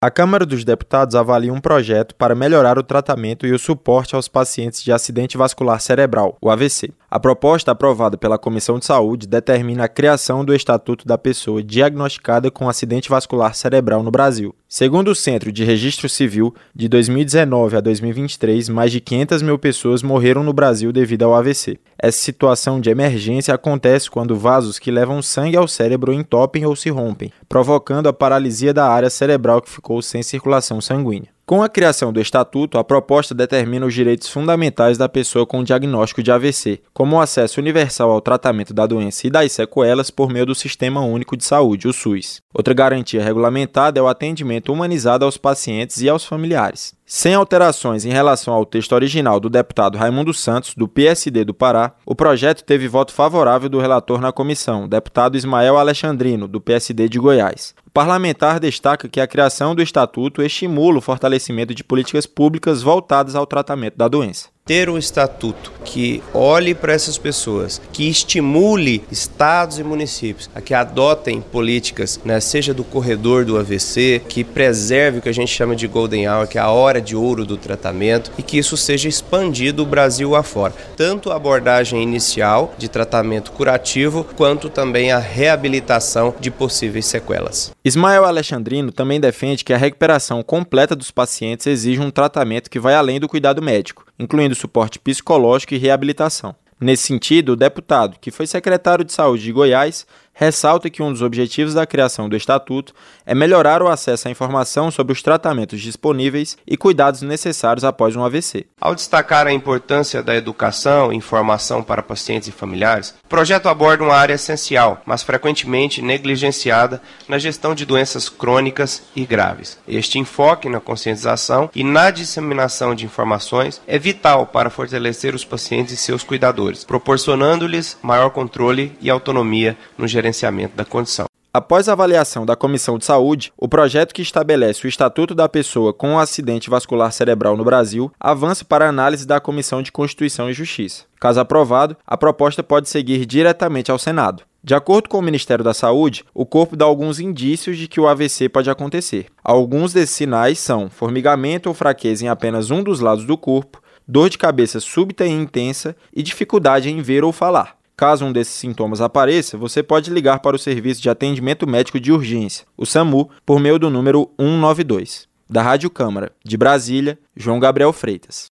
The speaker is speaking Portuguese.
A Câmara dos Deputados avalia um projeto para melhorar o tratamento e o suporte aos pacientes de acidente vascular cerebral, o AVC. A proposta aprovada pela Comissão de Saúde determina a criação do Estatuto da Pessoa diagnosticada com acidente vascular cerebral no Brasil. Segundo o Centro de Registro Civil, de 2019 a 2023, mais de 500 mil pessoas morreram no Brasil devido ao AVC. Essa situação de emergência acontece quando vasos que levam sangue ao cérebro entopem ou se rompem, provocando a paralisia da área cerebral que ficou sem circulação sanguínea. Com a criação do Estatuto, a proposta determina os direitos fundamentais da pessoa com diagnóstico de AVC, como o acesso universal ao tratamento da doença e das sequelas por meio do Sistema Único de Saúde, o SUS. Outra garantia regulamentada é o atendimento humanizado aos pacientes e aos familiares. Sem alterações em relação ao texto original do deputado Raimundo Santos, do PSD do Pará, o projeto teve voto favorável do relator na comissão, deputado Ismael Alexandrino, do PSD de Goiás. O parlamentar destaca que a criação do estatuto estimula o fortalecimento de políticas públicas voltadas ao tratamento da doença ter um estatuto que olhe para essas pessoas, que estimule estados e municípios a que adotem políticas, né, seja do corredor do AVC, que preserve o que a gente chama de golden hour, que é a hora de ouro do tratamento, e que isso seja expandido o Brasil afora. Tanto a abordagem inicial de tratamento curativo, quanto também a reabilitação de possíveis sequelas. Ismael Alexandrino também defende que a recuperação completa dos pacientes exige um tratamento que vai além do cuidado médico, incluindo suporte psicológico e reabilitação. Nesse sentido, o deputado, que foi secretário de Saúde de Goiás, ressalta que um dos objetivos da criação do Estatuto é melhorar o acesso à informação sobre os tratamentos disponíveis e cuidados necessários após um AVC. Ao destacar a importância da educação e informação para pacientes e familiares, o projeto aborda uma área essencial, mas frequentemente negligenciada na gestão de doenças crônicas e graves. Este enfoque na conscientização e na disseminação de informações é vital para fortalecer os pacientes e seus cuidadores, proporcionando-lhes maior controle e autonomia no gerenciamento gerenciamento da condição. Após a avaliação da Comissão de Saúde, o projeto que estabelece o Estatuto da Pessoa com um acidente vascular cerebral no Brasil avança para a análise da Comissão de Constituição e Justiça. Caso aprovado, a proposta pode seguir diretamente ao Senado. De acordo com o Ministério da Saúde, o corpo dá alguns indícios de que o AVC pode acontecer. Alguns desses sinais são formigamento ou fraqueza em apenas um dos lados do corpo, dor de cabeça súbita e intensa e dificuldade em ver ou falar. Caso um desses sintomas apareça, você pode ligar para o Serviço de Atendimento Médico de Urgência, o SAMU, por meio do número 192. Da Rádio Câmara, de Brasília, João Gabriel Freitas.